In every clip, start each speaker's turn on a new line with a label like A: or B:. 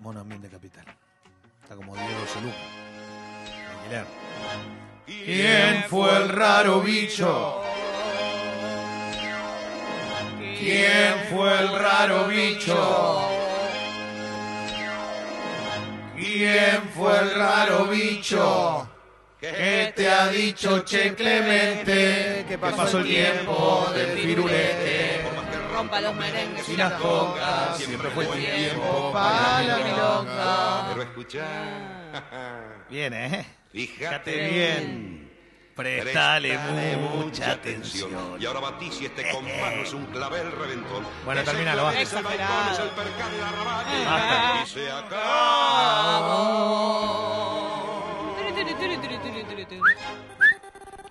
A: Mono Ambiente Capital. Está como Diego Solú. Alquiler.
B: ¿Quién fue el raro bicho? ¿Quién fue el raro bicho? ¿Quién fue el raro bicho? ¿Qué te ha dicho Che Clemente? Que pasó el tiempo del firulete.
C: Rompa los merengues
B: Y las congas, siempre fue tiempo
C: para la milonga.
D: Pero escuchá,
A: Bien, ¿eh?
D: fíjate
A: bien. Prestale,
D: Prestale
A: mucha atención.
D: Y ahora batí si este compás no es un clavel reventón.
A: Bueno, terminalo, va.
D: es el balcón, es el percal y la raballa.
A: Basta.
D: Y se acabó.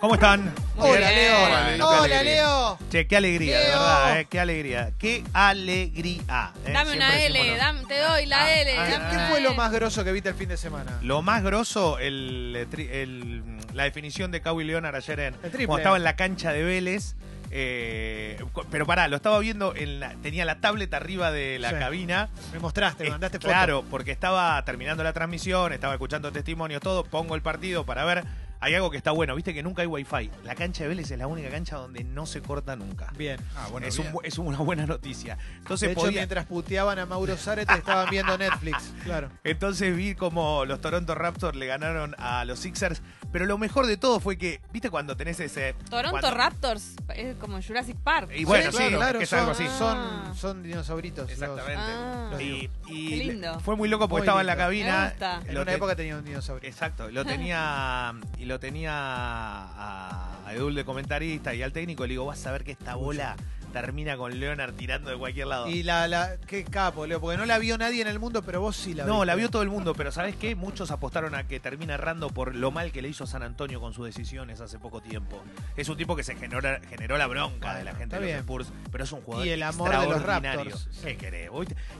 A: ¿Cómo están?
E: Hola. Leo. Hola. Leo.
A: Che, qué alegría, de verdad, ¿eh? Qué alegría. Qué alegría. ¿eh?
C: Dame una
A: Siempre
C: L,
A: decimos,
C: te doy la
A: Ah,
C: L.
A: ah,
E: ¿Qué,
C: dame
E: qué
C: una
E: fue lo
C: L.
E: más grosso que viste el fin de semana?
A: Lo más grosso, el, tri- el- la definición de Kawhi Leonard ayer en,
E: triple.
A: cuando estaba en la cancha de Vélez. eh, cu- pero pará, lo estaba viendo, en la- tenía la tablet arriba de la
E: Sí.
A: cabina.
E: Me mostraste, me
A: Eh,
E: mandaste foto.
A: Claro, porque estaba terminando la transmisión, estaba escuchando testimonios, todo. Pongo el partido para ver. Hay algo que está bueno, viste que nunca hay wifi. La cancha de Vélez es la única cancha donde no se corta nunca.
E: Bien.
F: Ah, bueno,
A: es,
F: bien.
A: una buena noticia. Entonces
E: de hecho,
A: podía-
E: mientras puteaban a Mauro Zárate, estaban viendo Netflix. Claro.
A: Entonces vi como los Toronto Raptors le ganaron a los Sixers. Pero lo mejor de todo fue que, ¿viste cuando tenés ese.
C: Toronto
A: cuando-
C: Raptors es como Jurassic Park.
A: Y bueno, sí,
E: claro,
A: es que es
E: son,
A: algo así.
E: Son,
C: Ah.
E: son dinosauritos. los-
A: Exactamente.
C: Ah.
E: los
A: Y, y
C: Qué lindo.
A: fue muy loco porque
E: Muy
A: estaba en la cabina.
C: Me gusta.
E: En una
A: te-
E: época tenía un dinosaurio.
A: Exacto, lo tenía y lo tenía a, a Edul de comentarista y al técnico le digo, vas a ver que esta bola termina con Leonard tirando de cualquier lado.
E: Y la, la, qué capo, Leo, porque no la vio nadie en el mundo, pero vos sí la
A: no,
E: viste.
A: la vio todo el mundo, pero ¿sabes qué? Muchos apostaron a que termina errando por lo mal que le hizo San Antonio con sus decisiones hace poco tiempo. Es un tipo que se generó, generó la bronca de la gente de los
E: bien.
A: Spurs, pero es un jugador
E: Y el amor de los. Raptors, sí.
A: ¿Qué querés?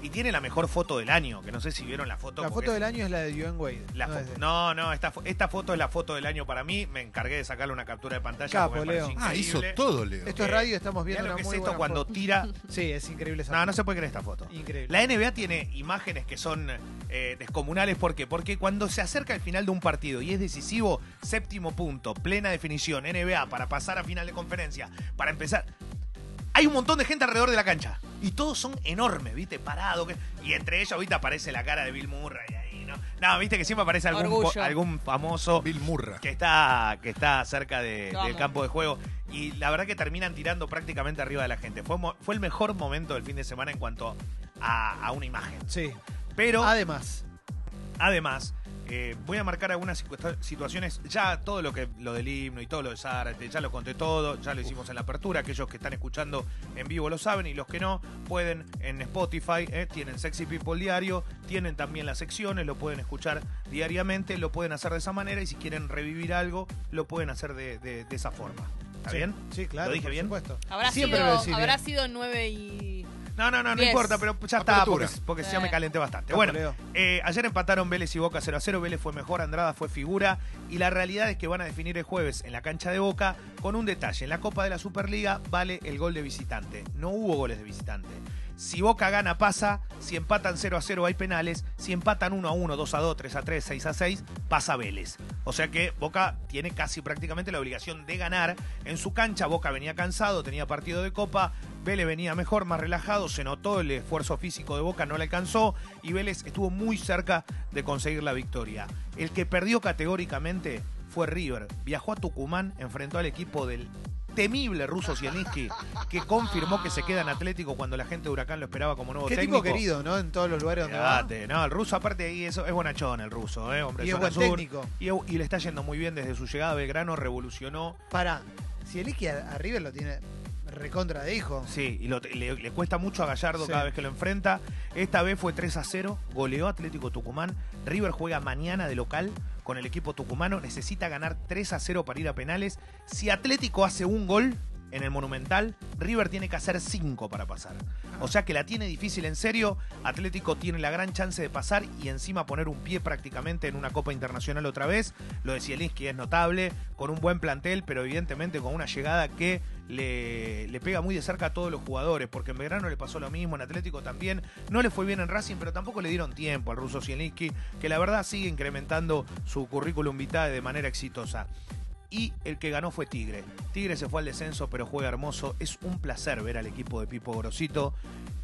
A: Y tiene la mejor foto del año, que no sé si vieron la foto.
E: La foto
A: es-
E: del año es la de Dwayne Wade.
A: la
E: no de-
A: no, no, esta, esta foto es la foto del año para mí. Me encargué de sacarle una captura de pantalla.
E: Capo, Leo.
F: Ah, hizo todo, Leo.
E: Esto es radio, estamos viendo una muy
A: esto cuando
E: foto.
A: tira.
E: Sí, es increíble esa
A: No, no
E: foto.
A: se puede creer esta foto.
E: Increíble.
A: La NBA tiene imágenes que son eh, descomunales. ¿Por qué? Porque cuando se acerca el final de un partido y es decisivo, séptimo punto, plena definición, NBA, para pasar a final de conferencia, para empezar. Hay un montón de gente alrededor de la cancha. Y todos son enormes, ¿viste? Parados. que- Y entre ellos, ahorita aparece la cara de Bill Murray ahí, ¿no? No, viste que siempre aparece algún, po-
C: Orgullo.
A: algún famoso
F: Bill Murra.
A: que está, que está cerca de- del campo de juego. Y la verdad que terminan tirando prácticamente arriba de la gente. Fue, fue el mejor momento del fin de semana en cuanto a, a una imagen.
E: Sí.
A: Pero
E: Además,
A: además, eh, voy a marcar algunas situ- situaciones. Ya todo lo que lo del himno y todo lo de Zárate, ya lo conté todo, ya lo hicimos en la apertura. Aquellos que están escuchando en vivo lo saben y los que no pueden en Spotify, eh, tienen Sexy People Diario, tienen también las secciones, lo pueden escuchar diariamente, lo pueden hacer de esa manera y si quieren revivir algo, lo pueden hacer de, de- de esa forma. ¿Está
E: sí,
A: bien?
E: Sí, claro.
A: ¿Lo dije
E: por
A: bien?
E: supuesto.
C: Habrá,
E: Siempre
C: sido,
E: lo decís
C: habrá
E: bien.
C: sido 9 y.
A: No, no, no, no
C: Diez.
A: importa, pero ya está, porque,
F: Apertura.
A: porque ya
C: Sí.
A: me calenté bastante.
E: Capo,
A: Bueno,
E: Leo.
A: eh, ayer empataron Vélez y Boca 0 a 0. Vélez fue mejor, Andrada fue figura. Y la realidad es que van a definir el jueves en la cancha de Boca con un detalle. En la Copa de la Superliga vale el gol de visitante. No hubo goles de visitante. Si Boca gana, pasa. Si empatan 0 a 0, hay penales. Si empatan 1 a 1, 2 a 2, 3 a 3, 6 a 6, pasa Vélez. O sea que Boca tiene casi prácticamente la obligación de ganar. En su cancha, Boca venía cansado, tenía partido de Copa. Vélez venía mejor, más relajado. Se notó el esfuerzo físico de Boca, no le alcanzó. Y Vélez estuvo muy cerca de conseguir la victoria. El que perdió categóricamente fue River. Viajó a Tucumán, enfrentó al equipo del temible ruso Zielinski, que confirmó que se queda en Atlético cuando la gente de Huracán lo esperaba como nuevo
E: Qué
A: técnico.
E: tipo querido, ¿no? En todos los lugares donde va.
A: Quédate, no, el ruso aparte de ahí eso, es bonachón el ruso, ¿eh? hombre.
E: Y es
A: zona
E: buen
A: sur.
E: técnico.
A: Y, y le está yendo muy bien desde su llegada a Belgrano, revolucionó.
E: Para, si el Iki a, a River lo tiene recontra de hijo.
A: Sí, y lo- le, le cuesta mucho a Gallardo
E: Sí.
A: cada vez que lo enfrenta. Esta vez fue 3 a 0, goleó Atlético Tucumán. River juega mañana de local con el equipo tucumano. Necesita ganar 3 a 0 para ir a penales. Si Atlético hace un gol en el Monumental, River tiene que hacer 5 para pasar. O sea que la tiene difícil en serio. Atlético tiene la gran chance de pasar y encima poner un pie prácticamente en una Copa Internacional otra vez. Lo de Zielinski es notable, con un buen plantel, pero evidentemente con una llegada que le, le pega muy de cerca a todos los jugadores, porque en verano le pasó lo mismo, en Atlético también. No le fue bien en Racing, pero tampoco le dieron tiempo al ruso Zielinski, que la verdad sigue incrementando su currículum vitae de manera exitosa. Y el que ganó fue Tigre. Tigre se fue al descenso, pero juega hermoso. Es un placer ver al equipo de Pipo Grosito.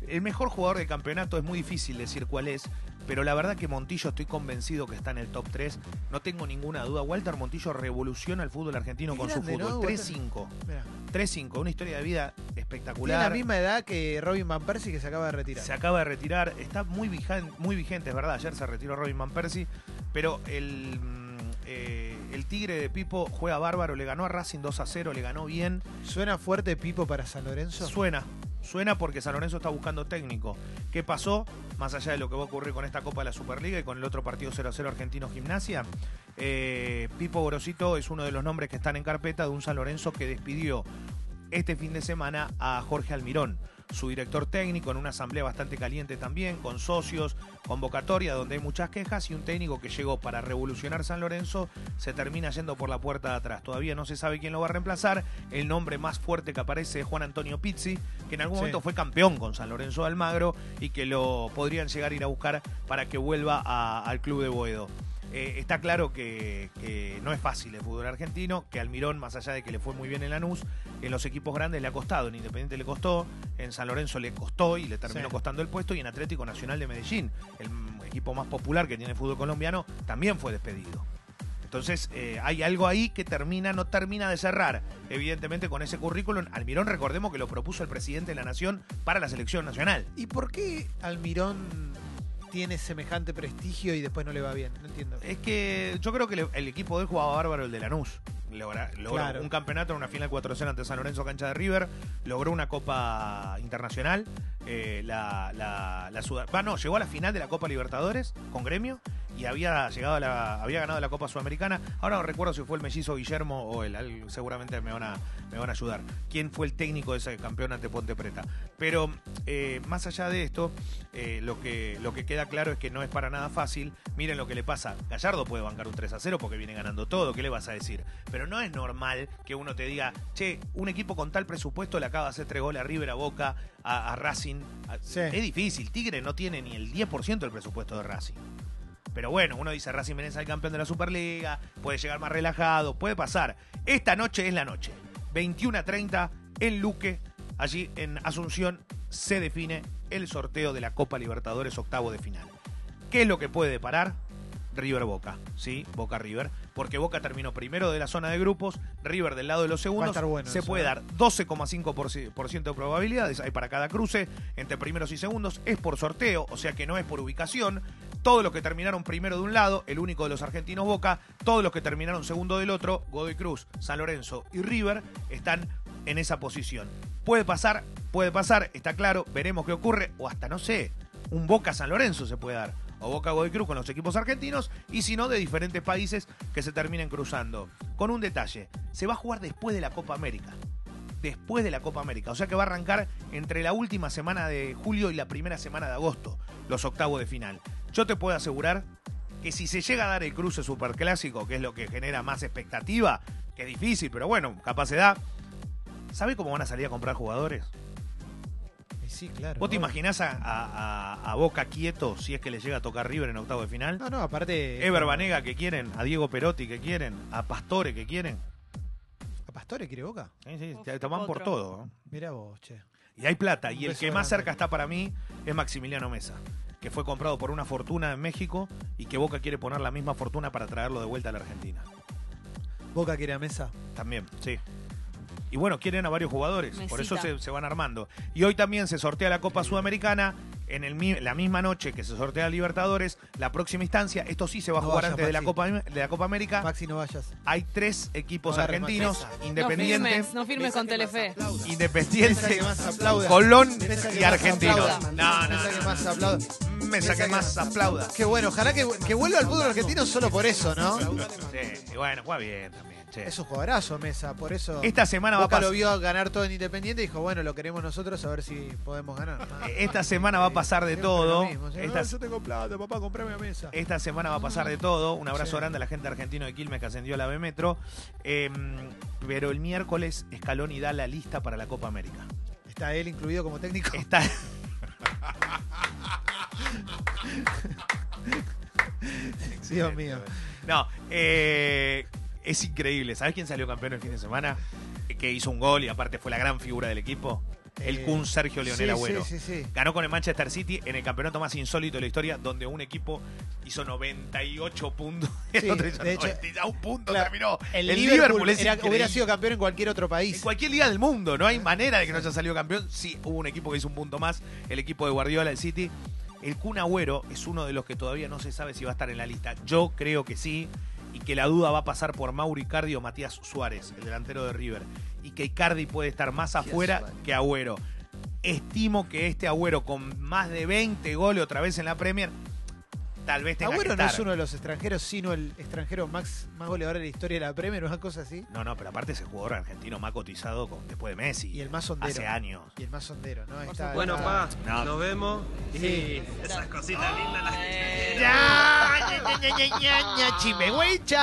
A: El mejor jugador del campeonato es muy difícil decir cuál es, pero la verdad que Montillo estoy convencido que está en el top 3. No tengo ninguna duda. Walter Montillo revoluciona el fútbol argentino con
E: grande,
A: su
E: ¿no,
A: fútbol.
E: Walter?
A: 3-5.
E: Mirá.
A: 3-5, una historia de vida
E: Tiene la
A: espectacular.
E: misma edad que Robin Van Persie que se acaba de retirar.
A: Se acaba de retirar, está muy, vijan- muy vigente, es verdad. Ayer se retiró Robin Van Persie, pero el, mm, eh, el Tigre de Pipo juega bárbaro, le ganó a Racing 2 a 0, le ganó bien.
E: ¿Suena fuerte Pipo para San Lorenzo?
A: Suena, suena porque San Lorenzo está buscando técnico. ¿Qué pasó? Más allá de lo que va a ocurrir con esta Copa de la Superliga y con el otro partido 0 a 0 Argentino Gimnasia, eh, Pipo Grosito es uno de los nombres que están en carpeta de un San Lorenzo que despidió este fin de semana a Jorge Almirón, su director técnico, en una asamblea bastante caliente también, con socios, convocatoria donde hay muchas quejas y un técnico que llegó para revolucionar San Lorenzo se termina yendo por la puerta de atrás. Todavía no se sabe quién lo va a reemplazar. El nombre más fuerte que aparece es Juan Antonio Pizzi, que en algún
E: Sí.
A: momento fue campeón con San Lorenzo de Almagro y que lo podrían llegar a ir a buscar para que vuelva a- al club de Boedo. Eh, está claro que, que no es fácil el fútbol argentino, que Almirón, más allá de que le fue muy bien en Lanús, en los equipos grandes le ha costado. En Independiente le costó, en San Lorenzo le costó y le terminó
E: Sí.
A: costando el puesto, y en Atlético Nacional de Medellín, el equipo más popular que tiene el fútbol colombiano, también fue despedido. Entonces eh, hay algo ahí que termina, no termina de cerrar, evidentemente con ese currículum. Almirón, recordemos que lo propuso el presidente de la Nación para la selección nacional.
E: ¿Y por qué Almirón tiene semejante prestigio y después no le va bien? No entiendo.
A: Es que yo creo que le- el equipo de él jugaba bárbaro el de Lanús. Logra- logró
E: Claro.
A: un campeonato en una final 4-0 ante San Lorenzo Cancha de River, logró una Copa Internacional, eh, la, la, la Suda- va, no, llegó a la final de la Copa Libertadores con Gremio y había llegado a la, había ganado la Copa Sudamericana. Ahora no recuerdo si fue el mellizo Guillermo o el, al- seguramente me van a, me van a ayudar. ¿Quién fue el técnico de ese campeón ante Ponte Preta? Pero eh, más allá de esto, eh, lo, que, lo que queda claro es que no es para nada fácil. Miren lo que le pasa. Gallardo puede bancar un 3 a 0 porque viene ganando todo. ¿Qué le vas a decir? Pero no es normal que uno te diga, che, un equipo con tal presupuesto le acaba de hacer tres goles a River, a Boca, a, a Racing. A-
E: Sí.
A: Es difícil. Tigre no tiene ni el 10% del presupuesto de Racing. Pero bueno, uno dice Racing Menezes el campeón de la Superliga, puede llegar más relajado, puede pasar. Esta noche es la noche. 21 a 30 en Luque, allí en Asunción, se define el sorteo de la Copa Libertadores octavo de final. ¿Qué es lo que puede parar? River Boca, ¿sí? Boca River. Porque Boca terminó primero de la zona de grupos, River del lado de los segundos.
E: bueno
A: se
E: eso,
A: puede
E: ¿eh?
A: dar 12,5% de probabilidades, hay para cada cruce, entre primeros y segundos, es por sorteo, o sea que no es por ubicación. Todos los que terminaron primero de un lado, el único de los argentinos Boca, todos los que terminaron segundo del otro, Godoy Cruz, San Lorenzo y River, están en esa posición. Puede pasar, puede pasar, está claro, veremos qué ocurre, o hasta no sé, un Boca San Lorenzo se puede dar, o Boca Godoy Cruz con los equipos argentinos, y si no, de diferentes países que se terminen cruzando. Con un detalle, se va a jugar después de la Copa América. Después de la Copa América, o sea que va a arrancar entre la última semana de julio y la primera semana de agosto, los octavos de final. Yo te puedo asegurar que si se llega a dar el cruce superclásico, que es lo que genera más expectativa, que es difícil, pero bueno, capaz se da. ¿Sabe cómo van a salir a comprar jugadores?
E: Sí, claro.
A: ¿Vos te imaginás a, a- a- a Boca quieto si es que le llega a tocar River en octavo de final?
E: No, no, aparte.
A: Ever Banega que quieren, a Diego Perotti que quieren, a Pastore que quieren.
E: ¿A Pastore quiere boca?
A: Sí, sí,
C: Uf,
A: te toman por todo. ¿no?
E: Mira vos, che.
A: Y hay plata.
E: Un
A: Y el que más cerca está para mí es Maximiliano Mesa, que fue comprado por una fortuna en México y que Boca quiere poner la misma fortuna para traerlo de vuelta a la Argentina.
E: Boca quiere a mesa.
A: También, sí. Y bueno, quieren a varios jugadores, por eso se, se van armando. Y hoy también se sortea la Copa Sudamericana, en el, la misma noche que se sortea Libertadores, la próxima instancia, esto sí se va a
E: No
A: jugar
E: vayas,
A: antes de la. Copa, de la Copa América.
E: Maxi, no vayas.
A: Hay tres equipos
E: No
A: argentinos,
E: Maxi.
C: No
A: Independiente,
C: firmes, no firmes con Telefe.
A: Independiente. Colón y Argentinos. No, no,
E: Esa que
A: no.
E: más aplauda.
A: Mesa que más aplauda.
E: Qué bueno, ojalá que, que vuelva al fútbol argentino solo por eso, ¿no?
A: Sí, y bueno, juega bien también. che.
E: Es un jugadorazo, Mesa, por eso.
A: Esta semana va a
E: Boca lo
A: pasar.
E: vio ganar todo en Independiente y dijo, bueno, lo queremos nosotros, a ver si podemos ganar.
A: Esta semana va a pasar de
E: siempre
A: todo.
E: lo mismo, ¿sí?
A: Esta,
E: Ah, yo tengo plata, papá, comprame a Mesa.
A: esta semana va a pasar de todo. Un abrazo
E: Sí.
A: grande a la gente argentina de Quilmes que ascendió a la B Metro. Eh, pero el miércoles Scaloni da la lista para la Copa América.
E: Está él incluido como técnico.
A: Está.
E: Dios mío.
A: No, eh, es increíble. ¿Sabes quién salió campeón el fin de semana? Que hizo un gol y aparte fue la gran figura del equipo. El
E: Eh,
A: Kun Sergio Leonel
E: sí,
A: Agüero.
E: Sí, sí, sí.
A: Ganó con el Manchester City en el campeonato más insólito de la historia, donde un equipo hizo 98 puntos. el
E: Sí,
A: otro hizo
E: de hecho,
A: 90, a un punto
E: Claro,
A: terminó.
E: El,
A: El
E: Liverpool, era- hubiera sido campeón en cualquier otro
A: En
E: país.
A: cualquier liga del mundo, no hay manera de que no haya salido campeón. Sí, hubo un equipo que hizo un punto más, el equipo de Guardiola, el City. El Kun Agüero es uno de los que todavía no se sabe si va a estar en la lista. Yo creo que sí, y que la duda va a pasar por Mauro Icardi o Matías Suárez, el delantero de River. Y que Icardi puede estar más afuera que Agüero. Estimo que este Agüero con más de 20 goles otra vez en la Premier, tal vez tenga
E: Agüero
A: que
E: no
A: estar.
E: es uno de los extranjeros, sino el extranjero más, más goleador de la historia de la Premier, una cosa así.
A: No, no, pero aparte es el jugador argentino más cotizado con, después de Messi.
E: Y el más sondero.
A: Hace años.
E: Y el más sondero, ¿no? Está-
F: Bueno,
E: está-
F: pa,
A: No.
F: nos vemos.
E: Sí.
F: esas cositas lindas las
C: Eh,
A: ¡Ya!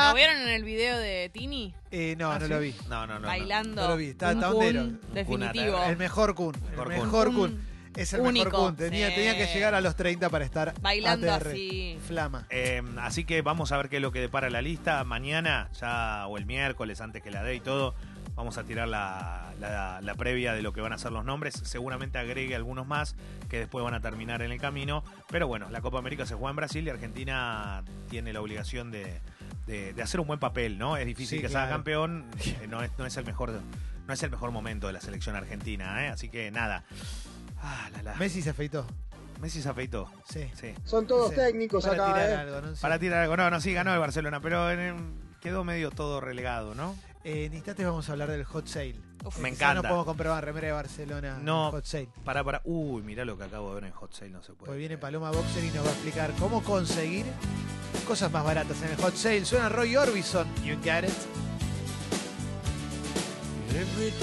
C: ¿Lo vieron en el video de Tini?
E: Eh, no,
A: ¿Ah,
E: no
A: sí?
E: lo vi.
A: No, no, no. no.
C: bailando.
E: no lo vi, está-
C: un
E: está
C: Kun
E: hondero.
C: Definitivo.
E: El mejor Kun.
A: Mejor
E: el
A: Kun.
E: mejor
C: Un
E: Kun. Es el
C: único,
E: mejor Kun. Tenía,
C: sí.
E: tenía que llegar a los 30 para estar
C: Bailando
E: ATR.
C: así.
E: Flama.
A: Eh, así que vamos a ver qué es lo que depara la lista. Mañana, ya o el miércoles, antes que la dé y todo, vamos a tirar la, la- la previa de lo que van a ser los nombres. Seguramente agregue algunos más que después van a terminar en el camino. Pero bueno, la Copa América se juega en Brasil y Argentina tiene la obligación de, de- de hacer un buen papel, ¿no? Es difícil
E: Sí,
A: que
E: claro.
A: sea campeón, eh, no es, no es el mejor. No es el mejor momento de la selección argentina, ¿eh? Así que nada. Ah, la, la.
E: Messi se afeitó.
A: Messi se afeitó.
E: Sí.
A: Sí.
G: Son todos
E: Sí.
G: técnicos
E: Para
G: acá,
E: tirar
G: ¿eh?
E: algo, ¿no? Sí.
A: Para tirar algo. No, no, sí, ganó el Barcelona, pero quedó medio todo relegado, ¿no?
E: Eh, en instantes vamos a hablar del hot sale.
C: Uf.
A: Me encanta.
E: no podemos comprobar remera de Barcelona.
A: No.
E: Hot sale.
A: Para, para. Uy, mirá lo que acabo de ver en Hot Sale, no se puede.
E: Pues viene. Paloma Boxer y nos va a explicar cómo conseguir cosas más baratas en el hot sale. Suena Roy Orbison. You got it.